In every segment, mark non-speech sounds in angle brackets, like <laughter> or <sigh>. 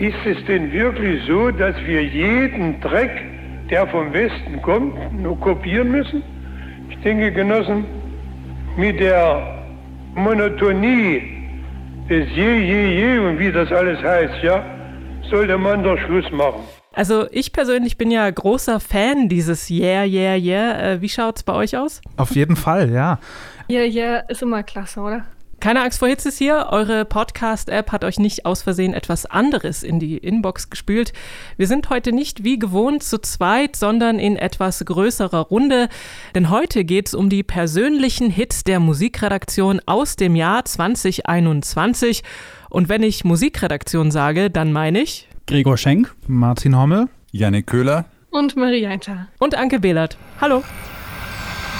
Ist es denn wirklich so, dass wir jeden Dreck, der vom Westen kommt, nur kopieren müssen? Ich denke, Genossen, mit der Monotonie des Je, Je, Je und wie das alles heißt, ja, sollte man doch Schluss machen. Also ich persönlich bin ja großer Fan dieses Yeah, Yeah, Yeah. Äh, wie schaut's bei euch aus? Auf jeden Fall, ja. Yeah, Yeah ist immer klasse, oder? Keine Angst vor Hitzes hier. Eure Podcast-App hat euch nicht aus Versehen etwas anderes in die Inbox gespült. Wir sind heute nicht wie gewohnt zu zweit, sondern in etwas größerer Runde. Denn heute geht es um die persönlichen Hits der Musikredaktion aus dem Jahr 2021. Und wenn ich Musikredaktion sage, dann meine ich Gregor Schenk, Martin Hommel, Janik Köhler und Marie Einter. Und Anke Behlert. Hallo.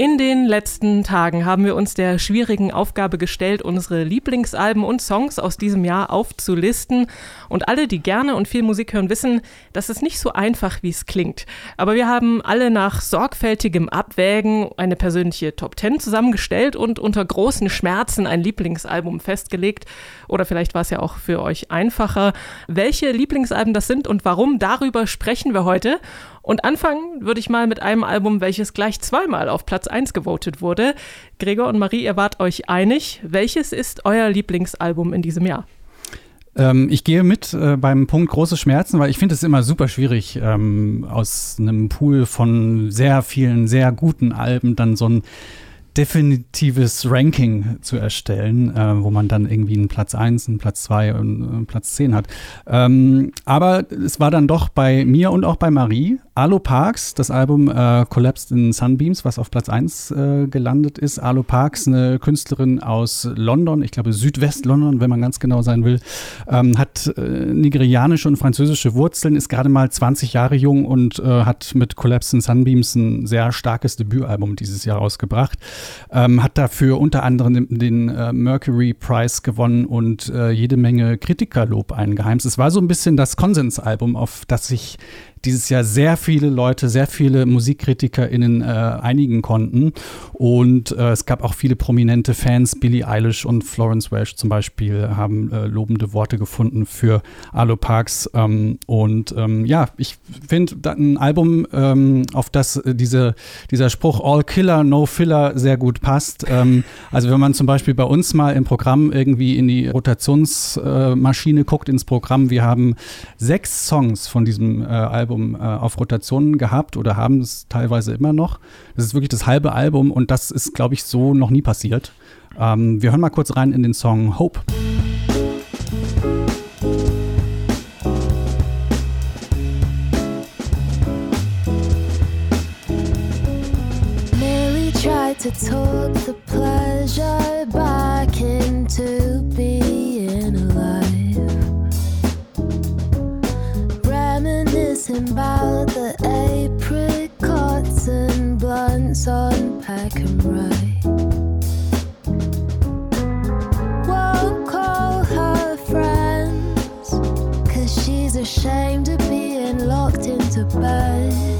In den letzten Tagen haben wir uns der schwierigen Aufgabe gestellt, unsere Lieblingsalben und Songs aus diesem Jahr aufzulisten. Und alle, die gerne und viel Musik hören, wissen, das ist nicht so einfach, wie es klingt. Aber wir haben alle nach sorgfältigem Abwägen eine persönliche Top 10 zusammengestellt und unter großen Schmerzen ein Lieblingsalbum festgelegt. Oder vielleicht war es ja auch für euch einfacher. Welche Lieblingsalben das sind und warum, darüber sprechen wir heute. Und anfangen würde ich mal mit einem Album, welches gleich zweimal auf Platz 1 gewotet wurde. Gregor und Marie, ihr wart euch einig. Welches ist euer Lieblingsalbum in diesem Jahr? Ähm, ich gehe mit äh, beim Punkt große Schmerzen, weil ich finde es immer super schwierig, ähm, aus einem Pool von sehr vielen, sehr guten Alben dann so ein definitives Ranking zu erstellen, äh, wo man dann irgendwie einen Platz 1, einen Platz 2 und einen Platz 10 hat. Ähm, aber es war dann doch bei mir und auch bei Marie Alo Parks, das Album äh, Collapsed in Sunbeams, was auf Platz 1 äh, gelandet ist. Alo Parks, eine Künstlerin aus London, ich glaube Südwest-London, wenn man ganz genau sein will, ähm, hat äh, nigerianische und französische Wurzeln, ist gerade mal 20 Jahre jung und äh, hat mit Collapsed in Sunbeams ein sehr starkes Debütalbum dieses Jahr rausgebracht. Ähm, hat dafür unter anderem den, äh, Mercury Prize gewonnen und äh, jede Menge Kritikerlob eingeheimst. Es war so ein bisschen das Konsensalbum, auf das sich dieses Jahr sehr viele Leute, sehr viele MusikkritikerInnen äh, einigen konnten. Und äh, es gab auch viele prominente Fans. Billie Eilish und Florence Welsh zum Beispiel haben äh, lobende Worte gefunden für Alo Parks. Ähm, und ähm, ja, ich finde ein Album, ähm, auf das äh, diese, dieser Spruch All Killer, No Filler sehr gut passt. Ähm, also wenn man zum Beispiel bei uns mal im Programm irgendwie in die Rotationsmaschine guckt, ins Programm, wir haben sechs Songs von diesem äh, Album Album äh, auf Rotationen gehabt oder haben es teilweise immer noch. Das ist wirklich das halbe Album und das ist, glaube ich, so noch nie passiert. Ähm, wir hören mal kurz rein in den Song Hope. to talk the pleasure back into Reminiscing about the apricots and blunts on pack and ride. Won't call her friends, cause she's ashamed of being locked into bed.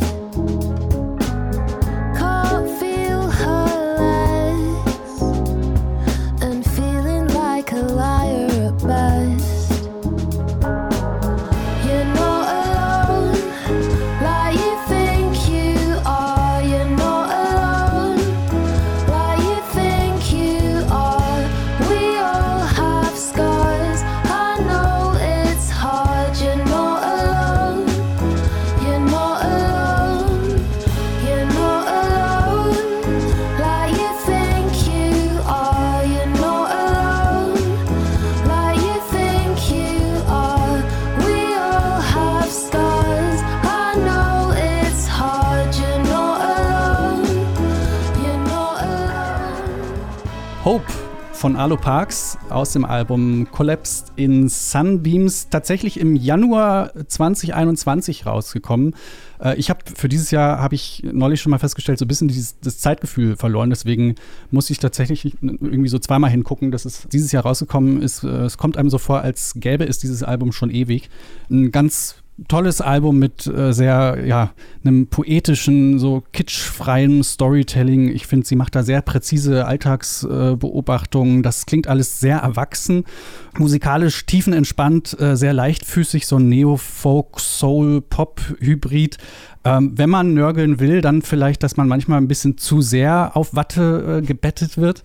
Von Arlo Parks aus dem Album Collapsed in Sunbeams, tatsächlich im Januar 2021 rausgekommen. Äh, ich habe für dieses Jahr, habe ich neulich schon mal festgestellt, so ein bisschen dieses, das Zeitgefühl verloren. Deswegen muss ich tatsächlich irgendwie so zweimal hingucken, dass es dieses Jahr rausgekommen ist. Äh, es kommt einem so vor, als gäbe es dieses Album schon ewig. Ein ganz tolles Album mit äh, sehr, ja, einem poetischen, so kitschfreien Storytelling. Ich finde, sie macht da sehr präzise Alltagsbeobachtungen. Äh, das klingt alles sehr erwachsen, musikalisch tiefenentspannt, äh, sehr leichtfüßig, so ein Neo-Folk-Soul-Pop-Hybrid. Ähm, wenn man nörgeln will, dann vielleicht, dass man manchmal ein bisschen zu sehr auf Watte äh, gebettet wird.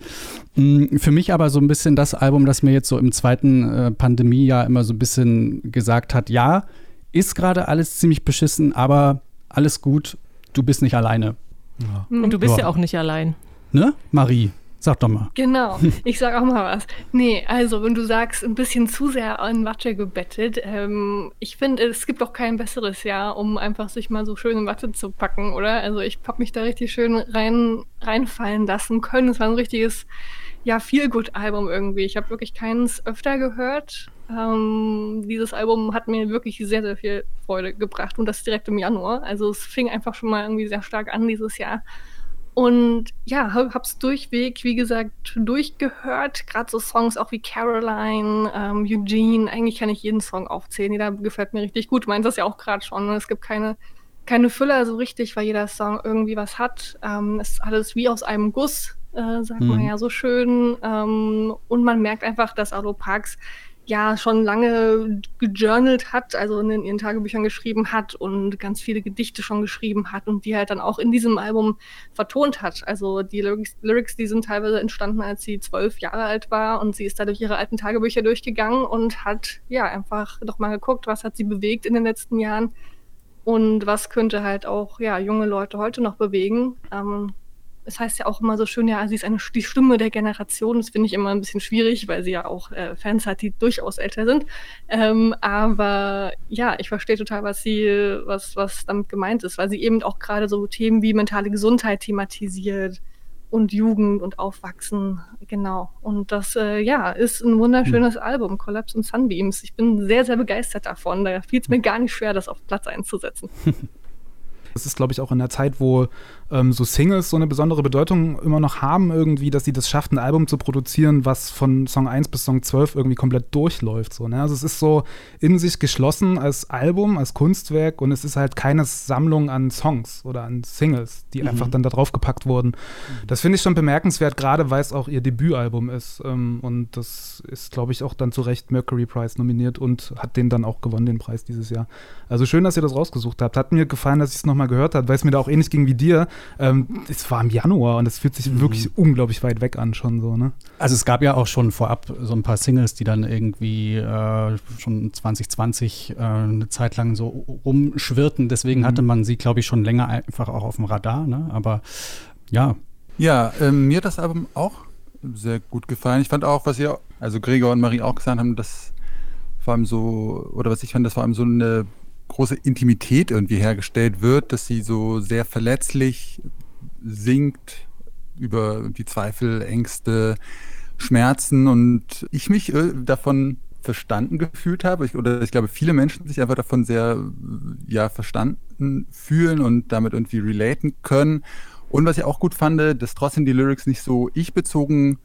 Mhm, für mich aber so ein bisschen das Album, das mir jetzt so im zweiten äh, Pandemiejahr immer so ein bisschen gesagt hat, ja, ist gerade alles ziemlich beschissen, aber alles gut, du bist nicht alleine. Ja. Und du bist ja. ja auch nicht allein. Ne, Marie? Sag doch mal. Genau, <laughs> ich sag auch mal was. Nee, also wenn du sagst, ein bisschen zu sehr an Watte gebettet, ähm, ich finde, es gibt auch kein besseres Jahr, um einfach sich mal so schön in Watte zu packen, oder? Also ich hab mich da richtig schön rein, reinfallen lassen können. Es war ein richtiges, ja, Feel-Good-Album irgendwie. Ich habe wirklich keins öfter gehört. Ähm, dieses Album hat mir wirklich sehr, sehr viel Freude gebracht und das direkt im Januar. Also es fing einfach schon mal irgendwie sehr stark an dieses Jahr. Und ja, hab's durchweg, wie gesagt, durchgehört. Gerade so Songs auch wie Caroline, ähm, Eugene. Eigentlich kann ich jeden Song aufzählen. Jeder gefällt mir richtig gut. Du meinst das ja auch gerade schon. Ne? Es gibt keine, keine Füller so richtig, weil jeder Song irgendwie was hat. Ähm, es ist alles wie aus einem Guss, äh, sagt mhm. man ja so schön. Ähm, und man merkt einfach, dass Arlo Parks ja schon lange gejournalt hat, also in ihren Tagebüchern geschrieben hat und ganz viele Gedichte schon geschrieben hat und die halt dann auch in diesem Album vertont hat. Also die Lyrics, Lyrics die sind teilweise entstanden, als sie zwölf Jahre alt war und sie ist da durch ihre alten Tagebücher durchgegangen und hat ja einfach doch mal geguckt, was hat sie bewegt in den letzten Jahren und was könnte halt auch ja junge Leute heute noch bewegen. Ähm, es heißt ja auch immer so schön, ja, sie ist eine, die Stimme der Generation. Das finde ich immer ein bisschen schwierig, weil sie ja auch äh, Fans hat, die durchaus älter sind. Ähm, aber ja, ich verstehe total, was sie, was, was damit gemeint ist, weil sie eben auch gerade so Themen wie mentale Gesundheit thematisiert und Jugend und Aufwachsen, genau. Und das, äh, ja, ist ein wunderschönes mhm. Album, Collapse und Sunbeams. Ich bin sehr, sehr begeistert davon. Da fiel es mir gar nicht schwer, das auf Platz einzusetzen. <laughs> Es ist, glaube ich, auch in der Zeit, wo ähm, so Singles so eine besondere Bedeutung immer noch haben, irgendwie, dass sie das schafft, ein Album zu produzieren, was von Song 1 bis Song 12 irgendwie komplett durchläuft. So, ne? Also es ist so in sich geschlossen als Album, als Kunstwerk und es ist halt keine Sammlung an Songs oder an Singles, die mhm. einfach dann da drauf gepackt wurden. Mhm. Das finde ich schon bemerkenswert, gerade weil es auch ihr Debütalbum ist. Ähm, und das ist, glaube ich, auch dann zu Recht Mercury Prize nominiert und hat den dann auch gewonnen, den Preis dieses Jahr. Also schön, dass ihr das rausgesucht habt. Hat mir gefallen, dass ich es nochmal gehört habe, weil es mir da auch ähnlich ging wie dir. Ähm, es war im Januar und es fühlt sich mhm. wirklich unglaublich weit weg an schon so, ne? Also es gab ja auch schon vorab so ein paar Singles, die dann irgendwie äh, schon 2020 äh, eine Zeit lang so rumschwirrten. Deswegen mhm. hatte man sie, glaube ich, schon länger einfach auch auf dem Radar, ne? Aber ja. Ja, ähm, mir hat das Album auch sehr gut gefallen. Ich fand auch, was ihr, also Gregor und Marie auch gesagt haben, dass vor allem so, oder was ich fand, dass vor allem so eine große Intimität irgendwie hergestellt wird, dass sie so sehr verletzlich singt über die Zweifel, Ängste, Schmerzen und ich mich äh, davon verstanden gefühlt habe, ich, oder ich glaube, viele Menschen sich einfach davon sehr ja, verstanden fühlen und damit irgendwie relaten können. Und was ich auch gut fand, dass trotzdem die Lyrics nicht so ich-bezogen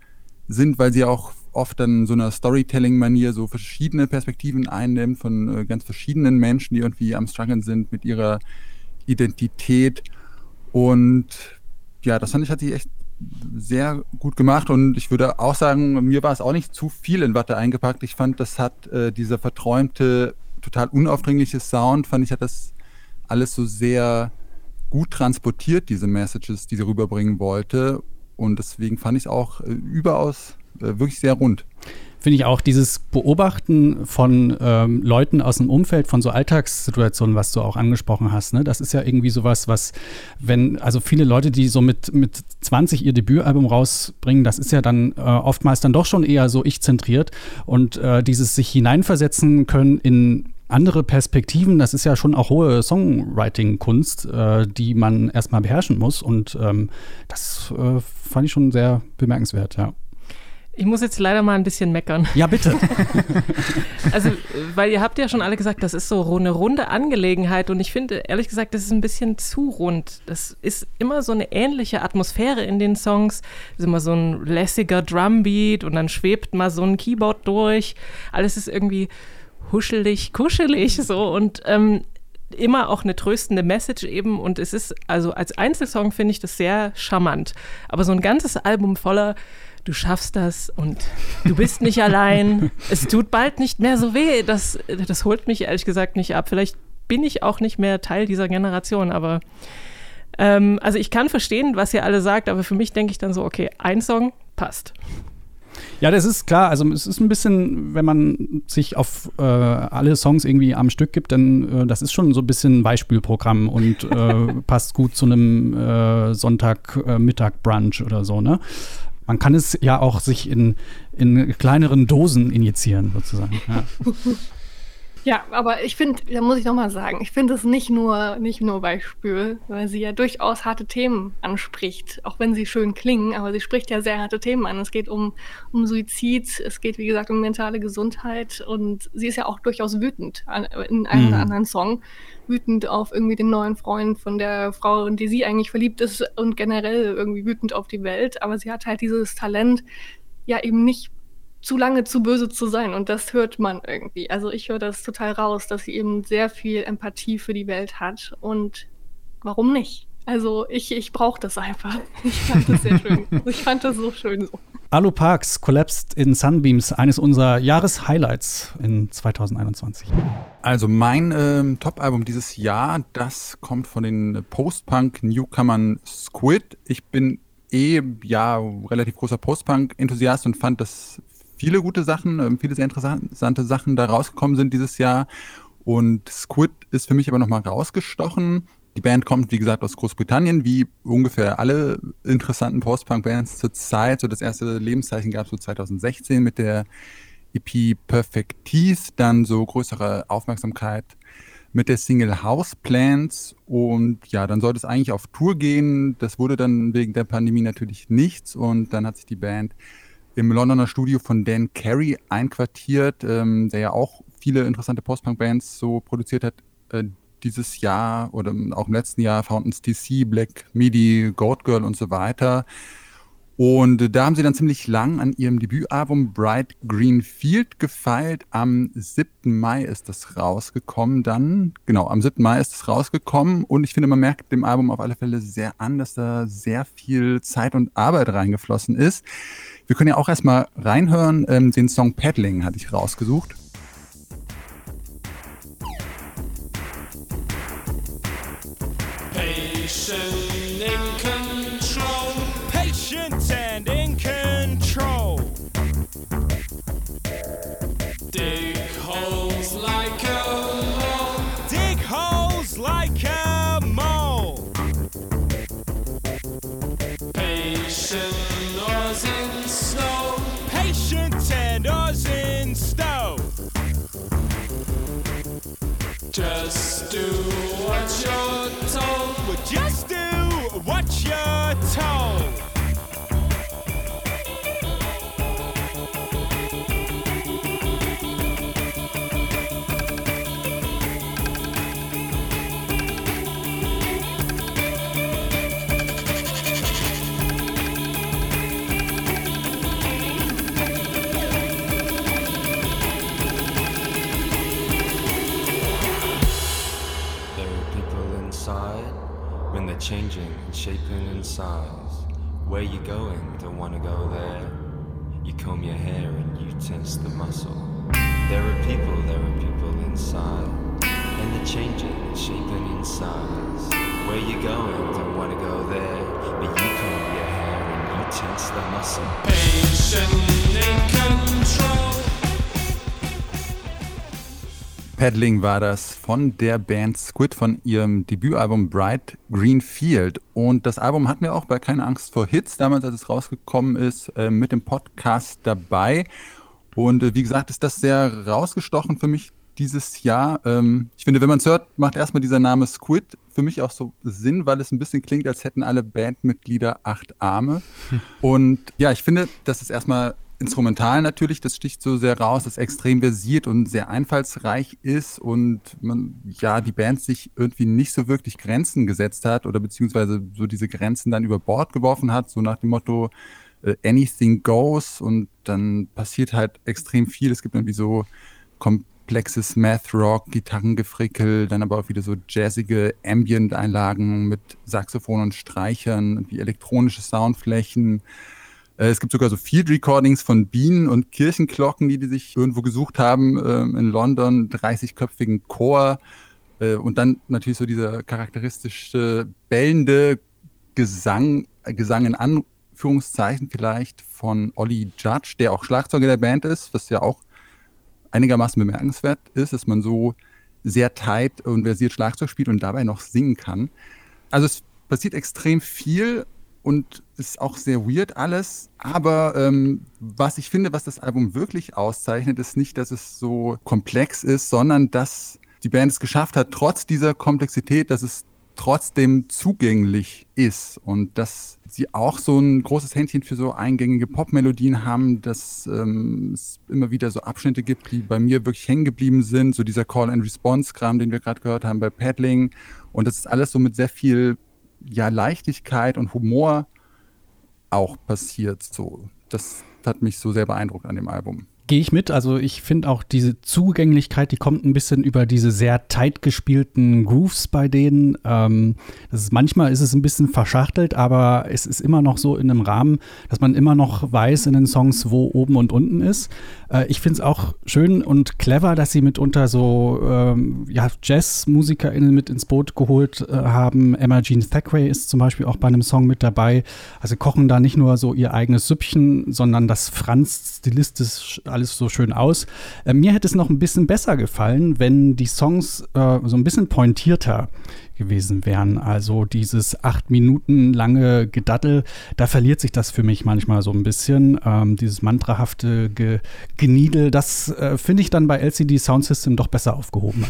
sind, weil sie auch oft dann so einer Storytelling-Manier so verschiedene Perspektiven einnimmt von äh, ganz verschiedenen Menschen, die irgendwie am Struggeln sind mit ihrer Identität. Und ja, das fand ich, hat sich echt sehr gut gemacht und ich würde auch sagen, mir war es auch nicht zu viel in Watte eingepackt. Ich fand, das hat äh, dieser verträumte, total unaufdringliche Sound, fand ich, hat das alles so sehr gut transportiert, diese Messages, die sie rüberbringen wollte. Und deswegen fand ich es auch äh, überaus wirklich sehr rund. Finde ich auch dieses Beobachten von ähm, Leuten aus dem Umfeld, von so Alltagssituationen, was du auch angesprochen hast, ne? das ist ja irgendwie sowas, was, wenn, also viele Leute, die so mit, mit 20 ihr Debütalbum rausbringen, das ist ja dann äh, oftmals dann doch schon eher so ich-zentriert und äh, dieses sich hineinversetzen können in andere Perspektiven, das ist ja schon auch hohe Songwriting-Kunst, äh, die man erstmal beherrschen muss. Und ähm, das äh, fand ich schon sehr bemerkenswert, ja. Ich muss jetzt leider mal ein bisschen meckern. Ja, bitte. <laughs> also, weil ihr habt ja schon alle gesagt, das ist so eine runde Angelegenheit und ich finde, ehrlich gesagt, das ist ein bisschen zu rund. Das ist immer so eine ähnliche Atmosphäre in den Songs. Das ist immer so ein lässiger Drumbeat und dann schwebt mal so ein Keyboard durch. Alles ist irgendwie huschelig, kuschelig so und ähm, immer auch eine tröstende Message eben und es ist, also als Einzelsong finde ich das sehr charmant. Aber so ein ganzes Album voller du schaffst das und du bist nicht allein. <laughs> Es tut bald nicht mehr so weh. Das, das holt mich ehrlich gesagt nicht ab. Vielleicht bin ich auch nicht mehr Teil dieser Generation, aber ähm, also ich kann verstehen, was ihr alle sagt, aber für mich denke ich dann so, okay, ein Song passt. Ja, das ist klar. Also es ist ein bisschen, wenn man sich auf äh, alle Songs irgendwie am Stück gibt, dann äh, das ist schon so ein bisschen Beispielprogramm und äh, <laughs> passt gut zu einem äh, Sonntagmittag-Brunch oder so, ne? Man kann es ja auch sich in, in kleineren Dosen injizieren, sozusagen. Ja. <laughs> Ja, aber ich finde, da muss ich nochmal sagen, ich finde es nicht nur, nicht nur Beispiel, weil sie ja durchaus harte Themen anspricht, auch wenn sie schön klingen, aber sie spricht ja sehr harte Themen an. Es geht um, um Suizid, es geht, wie gesagt, um mentale Gesundheit und sie ist ja auch durchaus wütend an, in einem mhm. oder anderen Song. Wütend auf irgendwie den neuen Freund von der Frau, in die sie eigentlich verliebt ist und generell irgendwie wütend auf die Welt. Aber sie hat halt dieses Talent, ja eben nicht zu lange zu böse zu sein. Und das hört man irgendwie. Also ich höre das total raus, dass sie eben sehr viel Empathie für die Welt hat. Und warum nicht? Also ich, ich brauche das einfach. <laughs> Ich fand das sehr schön. Ich fand das so schön so. Alu Parks Collapsed in Sunbeams, eines unserer Jahreshighlights in 2021. Also mein ähm, Top-Album dieses Jahr, das kommt von den Post-Punk-Newcomern Squid. Ich bin eh ja relativ großer Post-Punk-Enthusiast und fand das viele gute Sachen, ähm, viele sehr interessante Sachen da rausgekommen sind dieses Jahr. Und Squid ist für mich aber nochmal rausgestochen. Die Band kommt, wie gesagt, aus Großbritannien, wie ungefähr alle interessanten Post-Punk-Bands zur Zeit. So das erste Lebenszeichen gab es so 2016 mit der EP Perfect dann so größere Aufmerksamkeit mit der Single House Plans und ja, dann sollte es eigentlich auf Tour gehen. Das wurde dann wegen der Pandemie natürlich nichts und dann hat sich die Band im Londoner Studio von Dan Carey einquartiert, ähm, der ja auch viele interessante Post-Punk-Bands so produziert hat äh, dieses Jahr oder auch im letzten Jahr, Fountains TC, Black Midi, Goat Girl und so weiter. Und da haben sie dann ziemlich lang an ihrem Debütalbum Bright Green Field gefeilt. Am 7. Mai ist das rausgekommen dann. Genau, am 7. Mai ist es rausgekommen. Und ich finde, man merkt dem Album auf alle Fälle sehr an, dass da sehr viel Zeit und Arbeit reingeflossen ist. Wir können ja auch erstmal reinhören. Ähm, den Song Paddling hatte ich rausgesucht. Just do what you're told. Well, just do what you're told. Size. Where you going? Don't wanna go there. You comb your hair and you tense the muscle. There are people, there are people inside. And they're changing shaping in size. Where you going? Don't wanna go there. But you comb your hair and you tense the muscle. Patient in control. Paddling war das von der Band Squid von ihrem Debütalbum Bright Green Field. Und das Album hatten wir auch bei Keine Angst vor Hits, damals als es rausgekommen ist, äh, mit dem Podcast dabei. Und äh, wie gesagt, ist das sehr rausgestochen für mich dieses Jahr. Ähm, ich finde, wenn man es hört, macht erstmal dieser Name Squid für mich auch so Sinn, weil es ein bisschen klingt, als hätten alle Bandmitglieder acht Arme. Hm. <laughs> Und ja, ich finde, das ist erstmal Instrumental natürlich, das sticht so sehr raus, das extrem versiert und sehr einfallsreich ist und man, ja, die Band sich irgendwie nicht so wirklich Grenzen gesetzt hat oder beziehungsweise so diese Grenzen dann über Bord geworfen hat, so nach dem Motto, uh, anything goes und dann passiert halt extrem viel. Es gibt irgendwie so komplexes Math Rock, Gitarrengefrickel, dann aber auch wieder so jazzige Ambient-Einlagen mit Saxophon und Streichern, wie elektronische Soundflächen. Äh, es gibt sogar so Field Recordings von Bienen und Kirchenglocken, die die sich irgendwo gesucht haben ähm, in London, 30-köpfigen Chor äh, und dann natürlich so dieser charakteristische bellende Gesang, Gesang in Anführungszeichen vielleicht von Ollie Judge, der auch Schlagzeuger der Band ist, was ja auch einigermaßen bemerkenswert ist, dass man so sehr tight und versiert Schlagzeug spielt und dabei noch singen kann. Also es passiert extrem viel und ist auch sehr weird alles. Aber ähm, was ich finde, was das Album wirklich auszeichnet, ist nicht, dass es so komplex ist, sondern dass die Band es geschafft hat, trotz dieser Komplexität, dass es trotzdem zugänglich ist und dass sie auch so ein großes Händchen für so eingängige Popmelodien haben, dass ähm, es immer wieder so Abschnitte gibt, die bei mir wirklich hängen geblieben sind, so dieser Call-and-Response-Kram, den wir gerade gehört haben bei Paddling und das ist alles so mit sehr viel ja, Leichtigkeit und Humor auch passiert. So, das hat mich so sehr beeindruckt an dem Album gehe ich mit. Also ich finde auch diese Zugänglichkeit, die kommt ein bisschen über diese sehr tight gespielten Grooves bei denen. Ähm, das ist, manchmal ist es ein bisschen verschachtelt, aber es ist immer noch so in einem Rahmen, dass man immer noch weiß in den Songs, wo oben und unten ist. Äh, ich finde es auch schön und clever, dass sie mitunter so ähm, ja, JazzmusikerInnen mit ins Boot geholt äh, haben. Emma Jean Thackeray ist zum Beispiel auch bei einem Song mit dabei. Also kochen da nicht nur so ihr eigenes Süppchen, sondern das Franz stilistisch alles so schön aus. Äh, mir hätte es noch ein bisschen besser gefallen, wenn die Songs äh, so ein bisschen pointierter gewesen wären. Also dieses acht Minuten lange Gedattel, da verliert sich das für mich manchmal so ein bisschen. Ähm, dieses mantrahafte Ge Geniedel, das äh, finde ich dann bei LCD Sound System doch besser aufgehoben.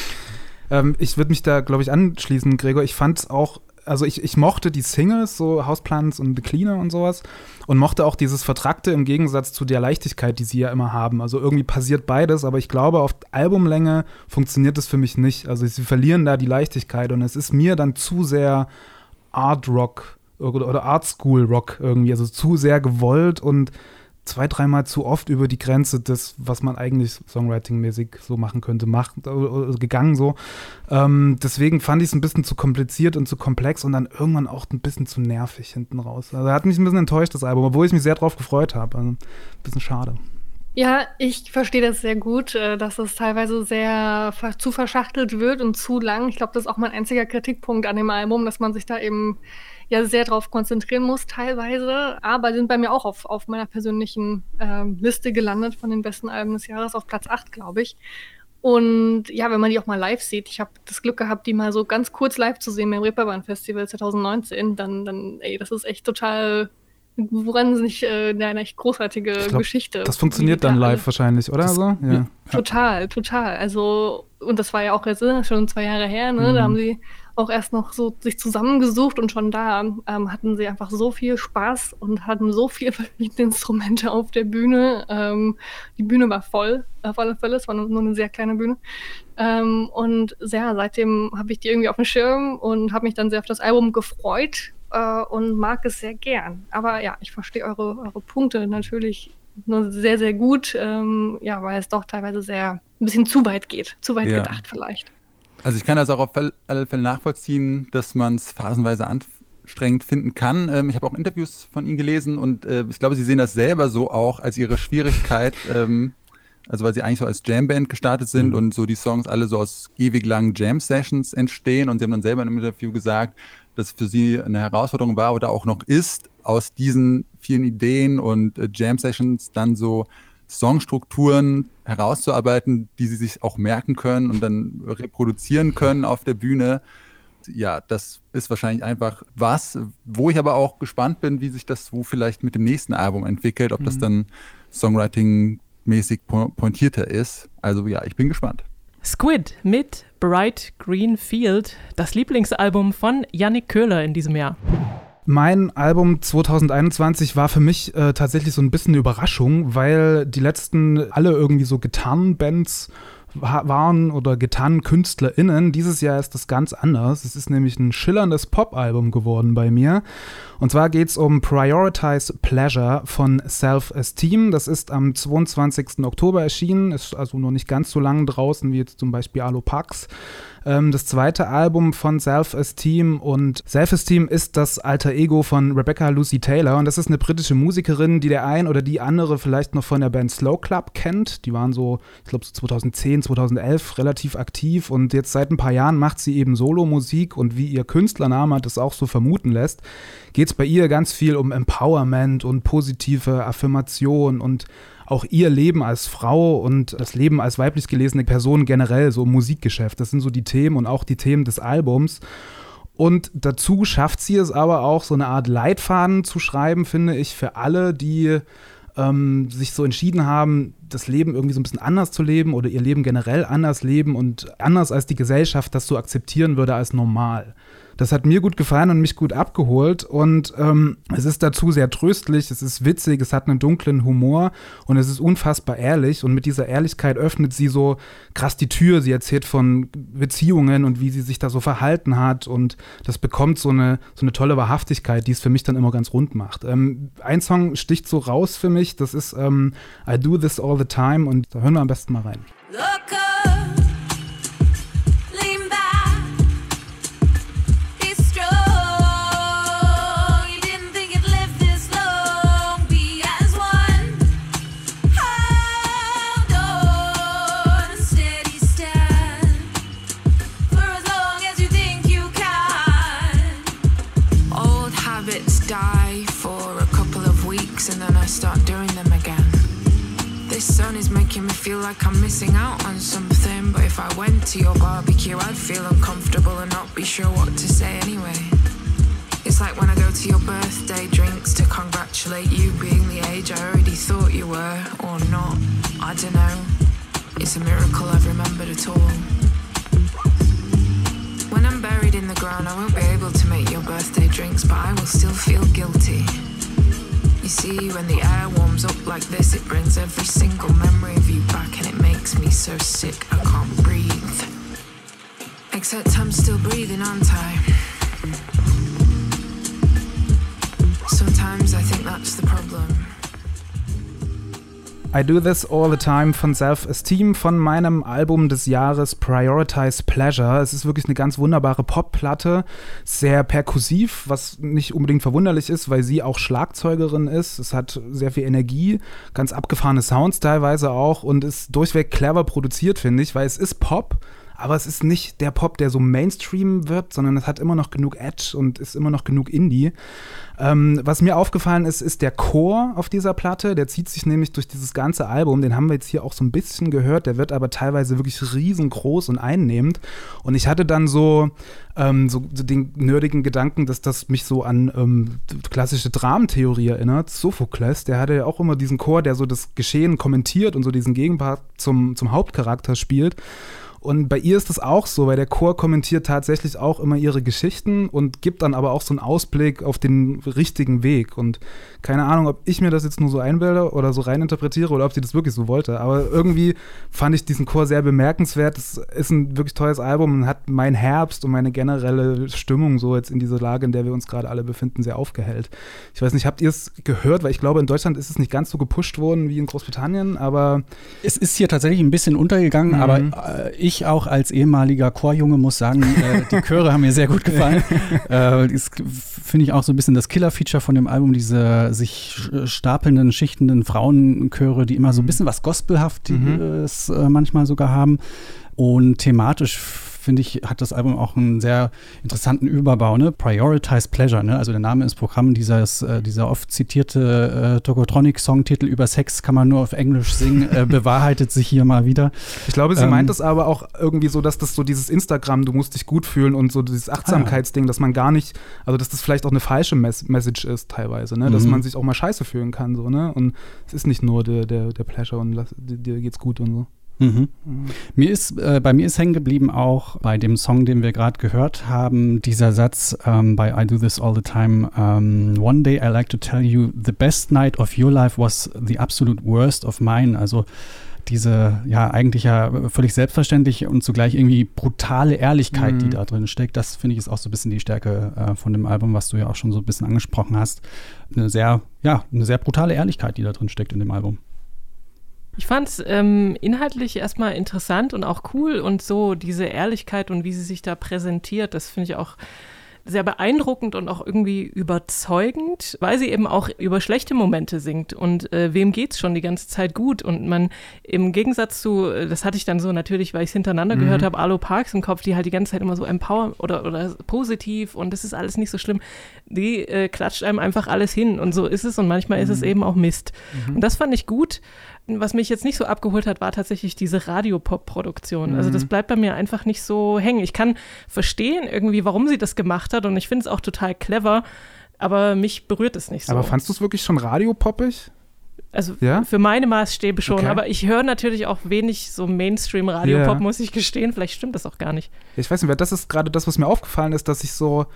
<laughs> ähm, ich würde mich da, glaube ich, anschließen, Gregor. Ich fand es auch also ich, ich mochte die Singles, so Houseplants und The Cleaner und sowas. Und mochte auch dieses Vertrackte im Gegensatz zu der Leichtigkeit, die sie ja immer haben. Also irgendwie passiert beides, aber ich glaube, auf Albumlänge funktioniert das für mich nicht. Also sie verlieren da die Leichtigkeit und es ist mir dann zu sehr Art Rock oder Art School Rock irgendwie. Also zu sehr gewollt und zwei, dreimal zu oft über die Grenze des, was man eigentlich Songwriting-mäßig so machen könnte, macht, äh, gegangen so. Ähm, deswegen fand ich es ein bisschen zu kompliziert und zu komplex und dann irgendwann auch ein bisschen zu nervig hinten raus. Also hat mich ein bisschen enttäuscht, das Album, obwohl ich mich sehr drauf gefreut habe. Also ein bisschen schade. Ja, ich verstehe das sehr gut, äh, dass es teilweise sehr zu verschachtelt wird und zu lang. Ich glaube, das ist auch mein einziger Kritikpunkt an dem Album, dass man sich da eben ja sehr darauf konzentrieren muss teilweise, aber sind bei mir auch auf, auf meiner persönlichen ähm, Liste gelandet von den besten Alben des Jahres auf Platz 8, glaube ich. Und ja, wenn man die auch mal live sieht, ich habe das Glück gehabt, die mal so ganz kurz live zu sehen beim Reeperbahn Festival 2019, dann, dann, ey, das ist echt total wahnsinnig äh, eine echt großartige glaub, Geschichte. Das funktioniert dann live wahrscheinlich, oder? Das, so? Ja. Total, total. Also, und das war ja auch jetzt äh, schon zwei Jahre her, ne? Mhm. Da haben sie auch erst noch so sich zusammengesucht und schon da ähm, hatten sie einfach so viel Spaß und hatten so viele <laughs> verschiedene Instrumente auf der Bühne. Ähm, die Bühne war voll, auf alle Fälle, es war nur, nur eine sehr kleine Bühne. Ähm, und sehr, seitdem habe ich die irgendwie auf dem Schirm und habe mich dann sehr auf das Album gefreut äh, und mag es sehr gern. Aber ja, ich verstehe eure, eure Punkte natürlich nur sehr, sehr gut, ähm, ja, weil es doch teilweise sehr ein bisschen zu weit geht, zu weit ja. gedacht vielleicht. Also ich kann das auch auf alle Fälle nachvollziehen, dass man es phasenweise anstrengend finden kann. Ähm, ich habe auch Interviews von Ihnen gelesen und äh, ich glaube, Sie sehen das selber so auch als Ihre Schwierigkeit, <laughs> ähm, also weil Sie eigentlich so als Jamband gestartet sind mhm. und so die Songs alle so aus ewig langen Jam-Sessions entstehen und Sie haben dann selber in einem Interview gesagt, dass für Sie eine Herausforderung war oder auch noch ist, aus diesen vielen Ideen und äh, Jam-Sessions dann so Songstrukturen herauszuarbeiten, die sie sich auch merken können und dann reproduzieren können auf der Bühne. Ja, das ist wahrscheinlich einfach was, wo ich aber auch gespannt bin, wie sich das wo vielleicht mit dem nächsten Album entwickelt, ob mhm. das dann Songwriting-mäßig pointierter ist. Also ja, ich bin gespannt. Squid mit Bright Green Field, das Lieblingsalbum von Yannick Köhler in diesem Jahr. Mein Album 2021 war für mich äh, tatsächlich so ein bisschen eine Überraschung, weil die letzten alle irgendwie so Gitarrenbands waren oder getan KünstlerInnen. Dieses Jahr ist das ganz anders. Es ist nämlich ein schillerndes Pop-Album geworden bei mir. Und zwar geht es um Prioritize Pleasure von Self-Esteem. Das ist am 22. Oktober erschienen, ist also noch nicht ganz so lang draußen wie jetzt zum Beispiel Alopax. Ähm, das zweite Album von Self-Esteem und Self-Esteem ist das alter Ego von Rebecca Lucy Taylor. Und das ist eine britische Musikerin, die der ein oder die andere vielleicht noch von der Band Slow Club kennt. Die waren so, ich glaube so 2010, 2011 relativ aktiv. Und jetzt seit ein paar Jahren macht sie eben Solo-Musik. Und wie ihr Künstlername das auch so vermuten lässt, geht es bei ihr ganz viel um Empowerment und positive Affirmation und auch ihr Leben als Frau und das Leben als weiblich gelesene Person generell, so im Musikgeschäft. Das sind so die Themen und auch die Themen des Albums. Und dazu schafft sie es aber auch, so eine Art Leitfaden zu schreiben, finde ich, für alle, die ähm, sich so entschieden haben, das Leben irgendwie so ein bisschen anders zu leben oder ihr Leben generell anders leben und anders als die Gesellschaft das so akzeptieren würde als normal. Das hat mir gut gefallen und mich gut abgeholt. Und ähm, es ist dazu sehr tröstlich, es ist witzig, es hat einen dunklen Humor und es ist unfassbar ehrlich. Und mit dieser Ehrlichkeit öffnet sie so krass die Tür. Sie erzählt von Beziehungen und wie sie sich da so verhalten hat. Und das bekommt so eine, so eine tolle Wahrhaftigkeit, die es für mich dann immer ganz rund macht. Ähm, ein Song sticht so raus für mich, das ist ähm, I Do This All the Time. Und da hören wir am besten mal rein. Look feel like I'm missing out on something. But if I went to your barbecue, I'd feel uncomfortable and not be sure what to say anyway. It's like when I go to your birthday drinks to congratulate you being the age I already thought you were, or not. I don't know. It's a miracle I've remembered at all. When I'm buried in the ground, I won't be able to make your birthday drinks, but I will still feel guilty. You see, when the air warms up like this, it brings every single memory of you back and it makes me so sick I can't breathe. Except I'm still breathing, aren't I? Sometimes I think that's the problem. I Do This All the Time von Self-Esteem von meinem Album des Jahres Prioritize Pleasure. Es ist wirklich eine ganz wunderbare Popplatte, sehr perkussiv, was nicht unbedingt verwunderlich ist, weil sie auch Schlagzeugerin ist. Es hat sehr viel Energie, ganz abgefahrene Sounds teilweise auch und ist durchweg clever produziert, finde ich, weil es ist Pop, aber es ist nicht der Pop, der so Mainstream wird, sondern es hat immer noch genug Edge und ist immer noch genug Indie. Ähm, was mir aufgefallen ist, ist der Chor auf dieser Platte. Der zieht sich nämlich durch dieses ganze Album. Den haben wir jetzt hier auch so ein bisschen gehört. Der wird aber teilweise wirklich riesengroß und einnehmend. Und ich hatte dann so, ähm, so, den nerdigen Gedanken, dass das mich so an ähm, klassische Dramentheorie erinnert. Sophokles, der hatte ja auch immer diesen Chor, der so das Geschehen kommentiert und so diesen Gegenpart zum, zum Hauptcharakter spielt. Und bei ihr ist das auch so, weil der Chor kommentiert tatsächlich auch immer ihre Geschichten und gibt dann aber auch so einen Ausblick auf den richtigen Weg. Und keine Ahnung, ob ich mir das jetzt nur so einbilde oder so reininterpretiere oder ob sie das wirklich so wollte. Aber irgendwie fand ich diesen Chor sehr bemerkenswert. Es ist ein wirklich tolles Album und hat mein Herbst und meine generelle Stimmung so jetzt in dieser Lage, in der wir uns gerade alle befinden, sehr aufgehellt. Ich weiß nicht, habt ihr es gehört? Weil ich glaube, in Deutschland ist es nicht ganz so gepusht worden wie in Großbritannien, aber. Es ist hier tatsächlich ein bisschen untergegangen, mhm. aber äh, ich auch als ehemaliger Chorjunge muss sagen, äh, die <laughs> Chöre haben mir sehr gut gefallen. <laughs> äh, das finde ich auch so ein bisschen das Killer-Feature von dem Album, diese sich stapelnden, schichtenden Frauenchöre, die immer so ein mhm. bisschen was Gospelhaftes mhm. äh, manchmal sogar haben. Und thematisch finde ich, hat das Album auch einen sehr interessanten Überbau. Ne? Prioritize Pleasure, ne? also der Name ist Programm, dieses, äh, dieser oft zitierte äh, Tokotronic-Songtitel über Sex kann man nur auf Englisch singen, äh, <laughs> bewahrheitet sich hier mal wieder. Ich glaube, sie ähm, meint es aber auch irgendwie so, dass das so dieses Instagram, du musst dich gut fühlen und so dieses Achtsamkeitsding, ah, ja. dass man gar nicht, also dass das vielleicht auch eine falsche Mes Message ist teilweise, ne? dass mhm. man sich auch mal scheiße fühlen kann. So, ne? Und es ist nicht nur der, der, der Pleasure und dir geht's gut und so. Mhm. Mir ist, äh, bei mir ist hängen geblieben auch bei dem Song, den wir gerade gehört haben, dieser Satz ähm, bei I Do This All the Time. Um, ähm, One day I like to tell you, the best night of your life was the absolute worst of mine. Also diese ja eigentlich ja völlig selbstverständlich und zugleich irgendwie brutale Ehrlichkeit, Mhm. die da drin steckt, das finde ich ist auch so ein bisschen die Stärke äh, von dem Album, was du ja auch schon so ein bisschen angesprochen hast. Eine sehr, ja, eine sehr brutale Ehrlichkeit, die da drin steckt in dem Album. Ich fand es ähm, inhaltlich erstmal interessant und auch cool und so diese Ehrlichkeit und wie sie sich da präsentiert, das finde ich auch sehr beeindruckend und auch irgendwie überzeugend, weil sie eben auch über schlechte Momente singt und äh, wem geht's schon die ganze Zeit gut und man im Gegensatz zu, äh, das hatte ich dann so natürlich, weil ich es hintereinander Mhm. gehört habe, Arlo Parks im Kopf, die halt die ganze Zeit immer so empower oder, oder positiv und das ist alles nicht so schlimm, die äh, klatscht einem einfach alles hin und so ist es und manchmal ist es eben auch Mist. Und das fand ich gut. Was mich jetzt nicht so abgeholt hat, war tatsächlich diese Radiopop-Produktion. Also das bleibt bei mir einfach nicht so hängen. Ich kann verstehen irgendwie, warum sie das gemacht hat und ich finde es auch total clever, aber mich berührt es nicht so. Aber fandst du es wirklich schon radiopoppig? also Ja? für meine Maßstäbe schon, Okay. aber ich höre natürlich auch wenig so Mainstream-Radiopop, Ja. muss ich gestehen. Vielleicht stimmt das auch gar nicht. Ich weiß nicht, weil das ist gerade das, was mir aufgefallen ist, dass ich so.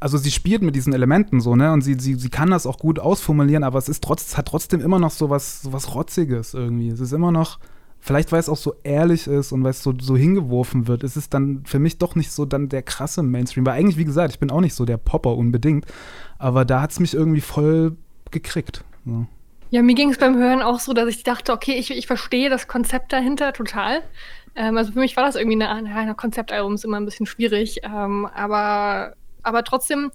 Also sie spielt mit diesen Elementen so, ne? Und sie, sie, sie kann das auch gut ausformulieren, aber es ist trotz, hat trotzdem immer noch so was, so was Rotziges irgendwie. Es ist immer noch, vielleicht weil es auch so ehrlich ist und weil es so, so hingeworfen wird, ist es dann für mich doch nicht so dann der krasse Mainstream. Weil eigentlich, wie gesagt, ich bin auch nicht so der Popper unbedingt, aber da hat es mich irgendwie voll gekriegt. So. Ja, mir ging es beim Hören auch so, dass ich dachte, okay, ich, ich verstehe das Konzept dahinter total. Ähm, also für mich war das irgendwie eine, eine ein Konzeptalbum ist immer ein bisschen schwierig, ähm, aber, aber trotzdem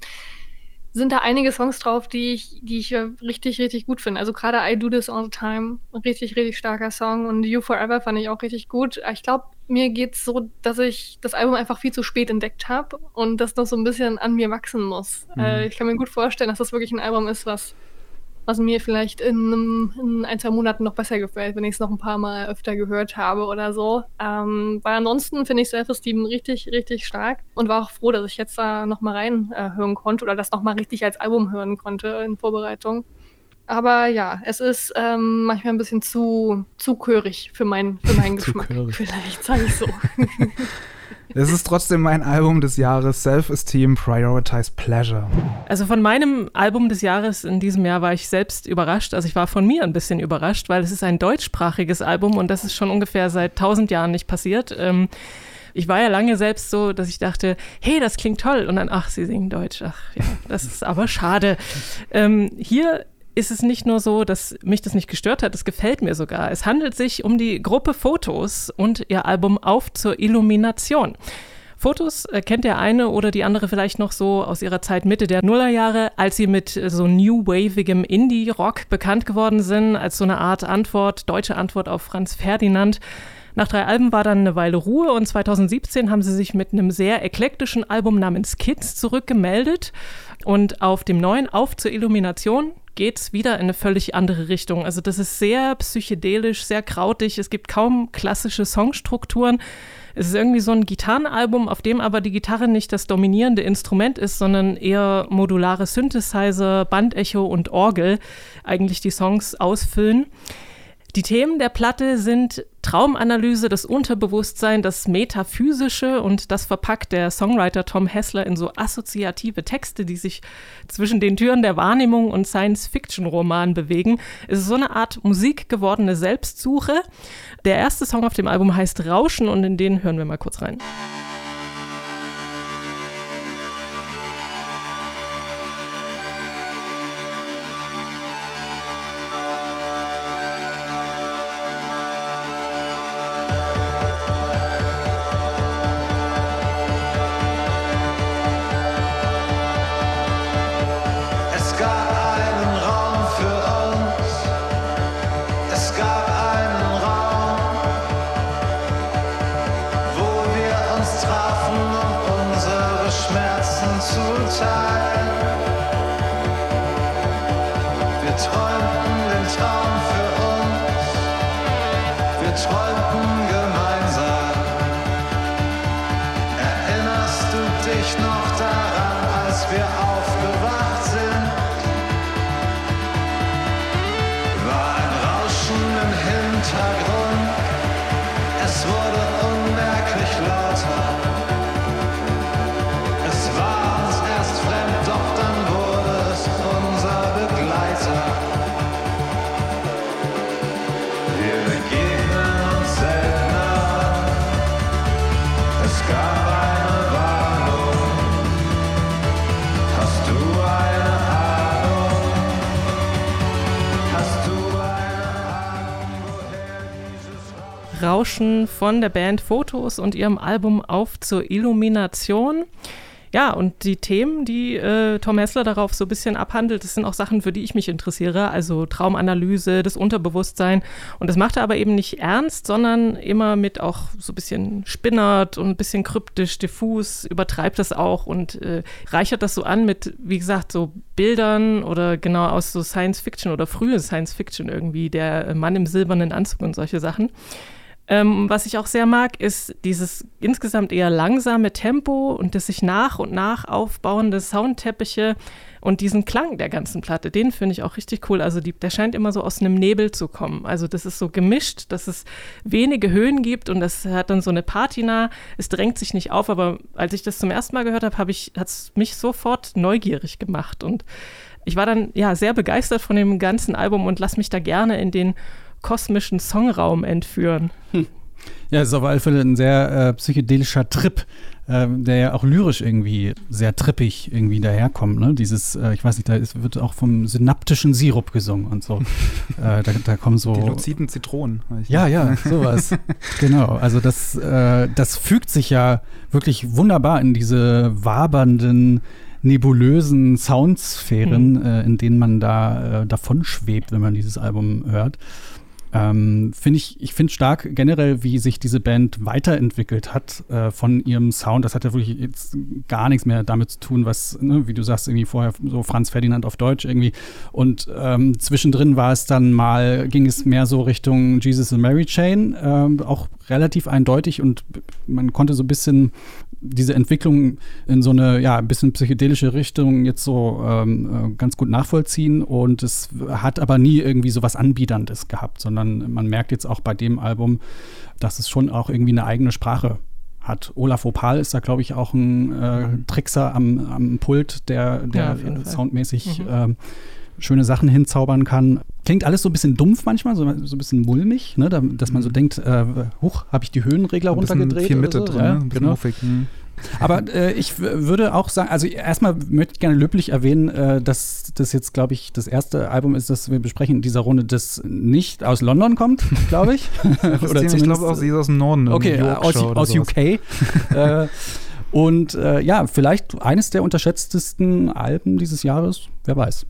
sind da einige Songs drauf, die ich, die ich äh, richtig, richtig gut finde. Also gerade I Do This All the Time, richtig, richtig starker Song und You Forever fand ich auch richtig gut. Ich glaube, mir geht's so, dass ich das Album einfach viel zu spät entdeckt habe und das noch so ein bisschen an mir wachsen muss. Äh, ich kann mir gut vorstellen, dass das wirklich ein Album ist, was was mir vielleicht in, einem, in ein, zwei Monaten noch besser gefällt, wenn ich es noch ein paar Mal öfter gehört habe oder so. Ähm, weil ansonsten finde ich Self-Esteem richtig, richtig stark und war auch froh, dass ich jetzt da nochmal reinhören äh, hören konnte oder das nochmal richtig als Album hören konnte in Vorbereitung. Aber ja, es ist ähm, manchmal ein bisschen zu, zu chörig für, mein, für meinen <laughs> Geschmack. Vielleicht, sage ich so. <laughs> Es ist trotzdem mein Album des Jahres, Self-Esteem, Prioritize Pleasure. Also von meinem Album des Jahres in diesem Jahr war ich selbst überrascht. Also ich war von mir ein bisschen überrascht, weil es ist ein deutschsprachiges Album und das ist schon ungefähr seit tausend Jahren nicht passiert. Ähm, ich war ja lange selbst so, dass ich dachte, hey, das klingt toll. Und dann, ach, sie singen Deutsch. Ach ja, das ist aber schade. Ähm, hier ist es nicht nur so, dass mich das nicht gestört hat, es gefällt mir sogar. Es handelt sich um die Gruppe Fotos und ihr Album Auf zur Illumination. Fotos äh, kennt der eine oder die andere vielleicht noch so aus ihrer Zeit Mitte der Nullerjahre, als sie mit äh, so new wavigem Indie-Rock bekannt geworden sind, als so eine Art Antwort, deutsche Antwort auf Franz Ferdinand. Nach drei Alben war dann eine Weile Ruhe und 2017 haben sie sich mit einem sehr eklektischen Album namens Kids zurückgemeldet. Und auf dem neuen Auf zur Illumination geht's wieder in eine völlig andere Richtung. Also das ist sehr psychedelisch, sehr krautig. Es gibt kaum klassische Songstrukturen. Es ist irgendwie so ein Gitarrenalbum, auf dem aber die Gitarre nicht das dominierende Instrument ist, sondern eher modulare Synthesizer, Bandecho und Orgel eigentlich die Songs ausfüllen. Die Themen der Platte sind Traumanalyse, das Unterbewusstsein, das Metaphysische und das verpackt der Songwriter Tom Hessler in so assoziative Texte, die sich zwischen den Türen der Wahrnehmung und Science-Fiction-Roman bewegen. Es ist so eine Art musikgewordene Selbstsuche. Der erste Song auf dem Album heißt Rauschen und in den hören wir mal kurz rein. Träumten den Traum für uns. Wir träumten lauschen von der Band Fotos und ihrem Album Auf zur Illumination. Ja, und die Themen, die äh, Tom Hessler darauf so ein bisschen abhandelt, das sind auch Sachen, für die ich mich interessiere, also Traumanalyse, das Unterbewusstsein. Und das macht er aber eben nicht ernst, sondern immer mit auch so ein bisschen spinnert und ein bisschen kryptisch, diffus, übertreibt das auch und äh, reichert das so an mit, wie gesagt, so Bildern oder genau aus so Science Fiction oder frühe Science Fiction irgendwie, der Mann im silbernen Anzug und solche Sachen. Ähm, was ich auch sehr mag, ist dieses insgesamt eher langsame Tempo und das sich nach und nach aufbauende Soundteppiche und diesen Klang der ganzen Platte, den finde ich auch richtig cool. Also die, der scheint immer so aus einem Nebel zu kommen. Also das ist so gemischt, dass es wenige Höhen gibt und das hat dann so eine Patina. Es drängt sich nicht auf, aber als ich das zum ersten Mal gehört habe, ich, hat es mich sofort neugierig gemacht und ich war dann ja sehr begeistert von dem ganzen Album und lasse mich da gerne in den kosmischen Songraum entführen. Hm. Ja, es ist auf alle Fälle ein sehr äh, psychedelischer Trip, äh, der ja auch lyrisch irgendwie sehr trippig irgendwie daherkommt. Ne? Dieses, äh, ich weiß nicht, da ist, wird auch vom synaptischen Sirup gesungen und so. <laughs> Äh, da, da, kommen so. Die luziden Zitronen. Ja, ja, sowas. <laughs> genau. Also das, äh, das fügt sich ja wirklich wunderbar in diese wabernden nebulösen Soundsphären, mhm. äh, in denen man da äh, davon schwebt, wenn man dieses Album hört. Ähm, finde ich, ich finde stark generell, wie sich diese Band weiterentwickelt hat äh, von ihrem Sound. Das hat ja wirklich jetzt gar nichts mehr damit zu tun, was, ne, wie du sagst, irgendwie vorher so Franz Ferdinand auf Deutsch irgendwie. Und ähm, zwischendrin war es dann mal, ging es mehr so Richtung Jesus and Mary Chain, äh, auch relativ eindeutig und man konnte so ein bisschen diese Entwicklung in so eine, ja, ein bisschen psychedelische Richtung jetzt so ähm, äh, ganz gut nachvollziehen und es hat aber nie irgendwie so was Anbiederndes gehabt, sondern man merkt jetzt auch bei dem Album, dass es schon auch irgendwie eine eigene Sprache hat. Olaf Opal ist da, glaube ich, auch ein äh, Trickser am, am Pult, der, der ja, soundmäßig mhm. äh, schöne Sachen hinzaubern kann. Klingt alles so ein bisschen dumpf manchmal, so, so ein bisschen mulmig, ne? da, dass man so mhm. denkt, äh, huch, habe ich die Höhenregler runtergedreht? Viel Mitte so? drin, ja, ne? genau. Muffig. Mhm. Aber äh, ich würde auch sagen, also erstmal möchte ich gerne löblich erwähnen, äh, dass das jetzt, glaube ich, das erste Album ist, das wir besprechen in dieser Runde, das nicht aus London kommt, glaube ich. <laughs> <laughs> Oder ich glaube auch, sie ist aus dem Norden. Okay, aus, aus UK. äh, und äh, ja, vielleicht eines der unterschätztesten Alben dieses Jahres, wer weiß.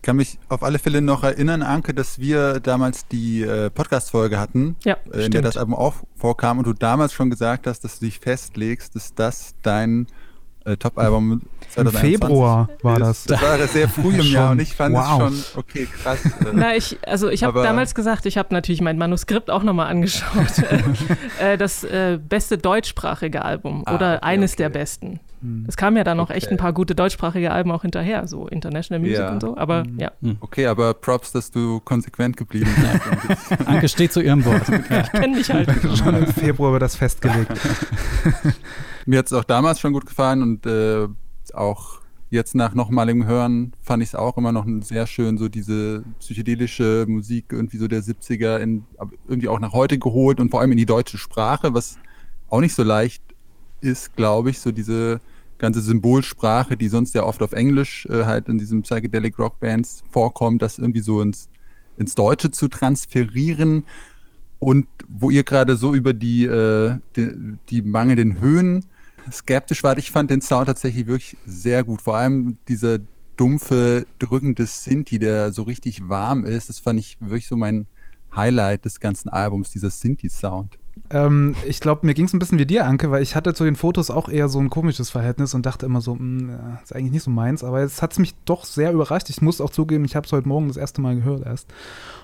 Ich kann mich auf alle Fälle noch erinnern, Anke, dass wir damals die äh, Podcast-Folge hatten, ja, äh, in stimmt. der das Album auch vorkam und du damals schon gesagt hast, dass du dich festlegst, dass das dein äh, Top-Album 2021 Februar war das. Das war sehr früh im Jahr und ich fand wow. es schon, okay, krass. Äh, Na, ich, also ich habe damals gesagt, ich habe natürlich mein Manuskript auch nochmal angeschaut. <laughs> äh, das äh, beste deutschsprachige Album ah, oder okay, eines okay. der besten. Hm. Es kam ja dann noch okay. echt ein paar gute deutschsprachige Alben auch hinterher, so International Music ja. und so, aber mhm. ja. Hm. Okay, aber Props, dass du konsequent geblieben bist. <laughs> Anke steht zu ihrem Wort. ich kenne mich halt. schon im Februar wird das festgelegt. <laughs> Mir hat es auch damals schon gut gefallen und äh, auch jetzt nach nochmaligem Hören fand ich es auch immer noch sehr schön, so diese psychedelische Musik irgendwie so der 70er in, irgendwie auch nach heute geholt und vor allem in die deutsche Sprache, was auch nicht so leicht ist, glaube ich, so diese ganze Symbolsprache, die sonst ja oft auf Englisch äh, halt in diesen Psychedelic Rock Bands vorkommt, das irgendwie so ins, ins Deutsche zu transferieren. Und wo ihr gerade so über die, äh, die, die mangelnden Höhen skeptisch wart, ich fand den Sound tatsächlich wirklich sehr gut. Vor allem dieser dumpfe, drückende Sinti, der so richtig warm ist, das fand ich wirklich so mein Highlight des ganzen Albums, dieser Sinti-Sound. Ähm, ich glaube, mir ging es ein bisschen wie dir, Anke, weil ich hatte zu den Fotos auch eher so ein komisches Verhältnis und dachte immer so, mh, hm, ist eigentlich nicht so meins. Aber jetzt hat es mich doch sehr überrascht. Ich muss auch zugeben, ich habe es heute Morgen das erste Mal gehört erst.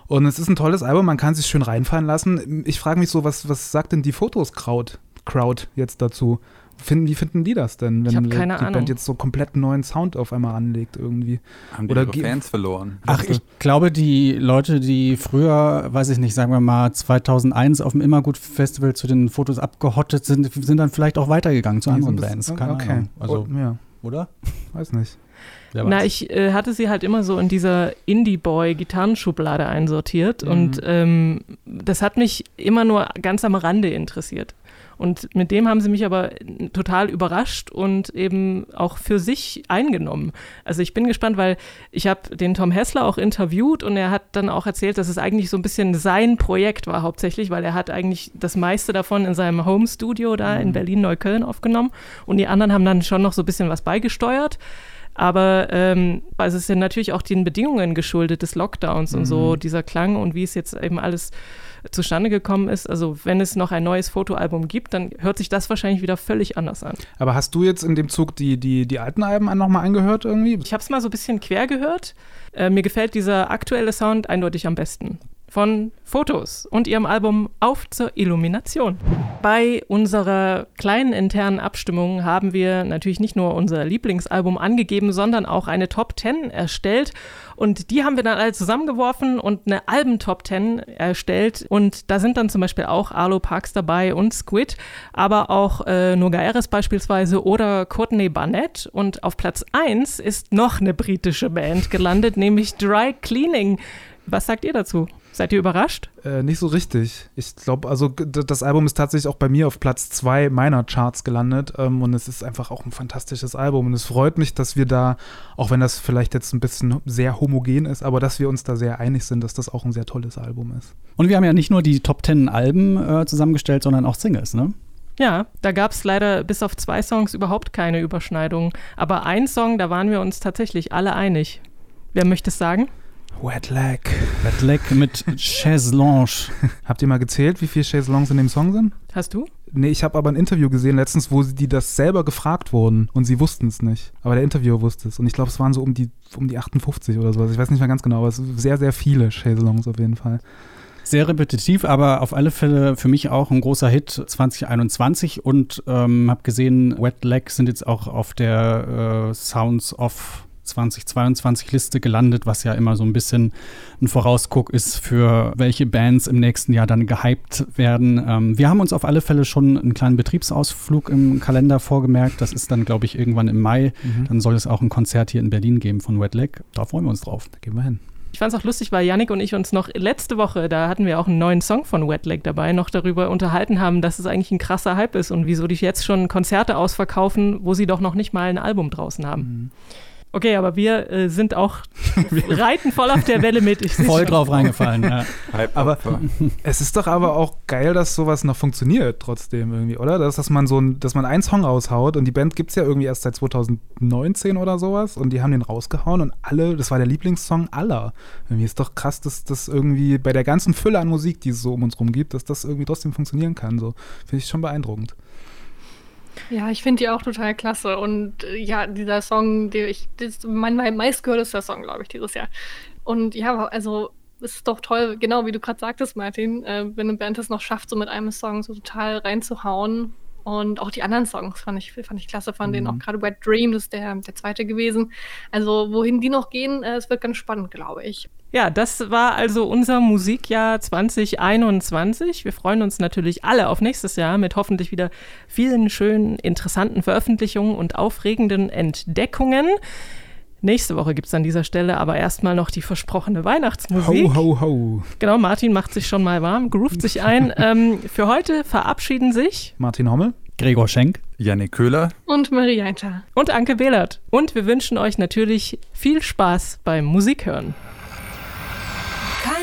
Und es ist ein tolles Album, man kann sich schön reinfallen lassen. Ich frage mich so, was, was sagt denn die Fotos-Crowd Crowd jetzt dazu? Finden, wie finden die das denn, wenn die Ahnung. Band jetzt so komplett neuen Sound auf einmal anlegt irgendwie? Haben die Oder ihre Fans verloren? Ach, ich glaube, die Leute, die früher, weiß ich nicht, sagen wir mal 2001 auf dem Immergut Festival zu den Fotos abgehottet sind, sind dann vielleicht auch weitergegangen zu anderen Bands. Keine okay. Ahnung. Also, oh, ja. Oder? Weiß nicht. Na, ich äh, hatte sie halt immer so in dieser Indie-Boy-Gitarrenschublade einsortiert Mhm. und ähm, das hat mich immer nur ganz am Rande interessiert. Und mit dem haben sie mich aber total überrascht und eben auch für sich eingenommen. Also ich bin gespannt, weil ich habe den Tom Hessler auch interviewt und er hat dann auch erzählt, dass es eigentlich so ein bisschen sein Projekt war hauptsächlich, weil er hat eigentlich das meiste davon in seinem Home-Studio da in Berlin-Neukölln aufgenommen und die anderen haben dann schon noch so ein bisschen was beigesteuert. Aber ähm, also es ist ja natürlich auch den Bedingungen geschuldet des Lockdowns und so, dieser Klang und wie es jetzt eben alles zustande gekommen ist. Also wenn es noch ein neues Fotoalbum gibt, dann hört sich das wahrscheinlich wieder völlig anders an. Aber hast du jetzt in dem Zug die, die, die alten Alben nochmal angehört irgendwie? Ich habe es mal so ein bisschen quer gehört. Äh, mir gefällt dieser aktuelle Sound eindeutig am besten. Von Fotos und ihrem Album Auf zur Illumination. Bei unserer kleinen internen Abstimmung haben wir natürlich nicht nur unser Lieblingsalbum angegeben, sondern auch eine Top 10 erstellt. Und die haben wir dann alle zusammengeworfen und eine Alben-Top 10 erstellt. Und da sind dann zum Beispiel auch Arlo Parks dabei und Squid, aber auch äh, Noga Eres beispielsweise oder Courtney Barnett. Und auf Platz 1 ist noch eine britische Band gelandet, nämlich Dry Cleaning. Was sagt ihr dazu? Seid ihr überrascht? Äh, nicht so richtig. Ich glaube, also das Album ist tatsächlich auch bei mir auf Platz zwei meiner Charts gelandet ähm, und es ist einfach auch ein fantastisches Album und es freut mich, dass wir da, auch wenn das vielleicht jetzt ein bisschen sehr homogen ist, aber dass wir uns da sehr einig sind, dass das auch ein sehr tolles Album ist. Und wir haben ja nicht nur die Top 10 Alben äh, zusammengestellt, sondern auch Singles, ne? Ja, da gab es leider bis auf zwei Songs überhaupt keine Überschneidung. Aber ein Song, da waren wir uns tatsächlich alle einig. Wer möchte es sagen? Wet Leg. Red Leg mit Chaise Longue. <laughs> Habt ihr mal gezählt, wie viele Chaiselongs in dem Song sind? Hast du? Nee, ich habe aber ein Interview gesehen letztens, wo sie die das selber gefragt wurden und sie wussten es nicht. Aber der Interviewer wusste es. Und ich glaube, es waren so um die, um die 58 oder sowas. Ich weiß nicht mehr ganz genau, aber es sind sehr, sehr viele Chaiselongs auf jeden Fall. Sehr repetitiv, aber auf alle Fälle für mich auch ein großer Hit 2021 und ähm, habe gesehen, Wet Leg sind jetzt auch auf der äh, Sounds of 2022 Liste gelandet, was ja immer so ein bisschen ein Vorausguck ist für welche Bands im nächsten Jahr dann gehypt werden. Ähm, wir haben uns auf alle Fälle schon einen kleinen Betriebsausflug im Kalender vorgemerkt. Das ist dann, glaube ich, irgendwann im Mai. Dann soll es auch ein Konzert hier in Berlin geben von Wet Leg. Da freuen wir uns drauf. Da gehen wir hin. Ich fand es auch lustig, weil Yannick und ich uns noch letzte Woche, da hatten wir auch einen neuen Song von Wet Leg dabei, noch darüber unterhalten haben, dass es eigentlich ein krasser Hype ist und wieso die jetzt schon Konzerte ausverkaufen, wo sie doch noch nicht mal ein Album draußen haben. Okay, aber wir äh, sind auch, <laughs> reiten voll auf der Welle mit. Voll schon. drauf reingefallen. Ja. <laughs> Aber <laughs> es ist doch aber auch geil, dass sowas noch funktioniert trotzdem irgendwie, oder? Dass, dass man so ein, dass man einen Song raushaut und die Band gibt es ja irgendwie erst seit 2019 oder sowas und die haben den rausgehauen und alle, das war der Lieblingssong aller. Irgendwie ist doch krass, dass das irgendwie bei der ganzen Fülle an Musik, die es so um uns rum gibt, dass das irgendwie trotzdem funktionieren kann. So finde ich schon beeindruckend. Ja, ich finde die auch total klasse. Und äh, ja, dieser Song, der ich, das ist mein, mein meistgehörtester Song, glaube ich, dieses Jahr. Und ja, also es ist doch toll, genau wie du gerade sagtest, Martin, äh, wenn eine Band es noch schafft, so mit einem Song so total reinzuhauen. Und auch die anderen Songs fand ich, fand ich klasse, von denen auch gerade Wet Dream, das ist der, der zweite gewesen. Also wohin die noch gehen, äh, es wird ganz spannend, glaube ich. Ja, das war also unser Musikjahr 2021. Wir freuen uns natürlich alle auf nächstes Jahr mit hoffentlich wieder vielen schönen, interessanten Veröffentlichungen und aufregenden Entdeckungen. Nächste Woche gibt es an dieser Stelle aber erstmal noch die versprochene Weihnachtsmusik. Ho, ho, ho. Genau, Martin macht sich schon mal warm, groovt sich ein. <laughs> ähm, für heute verabschieden sich Martin Hommel. Gregor Schenk. Janik Köhler. Und Marie Einter. und Anke Behlert. Und wir wünschen euch natürlich viel Spaß beim Musikhören.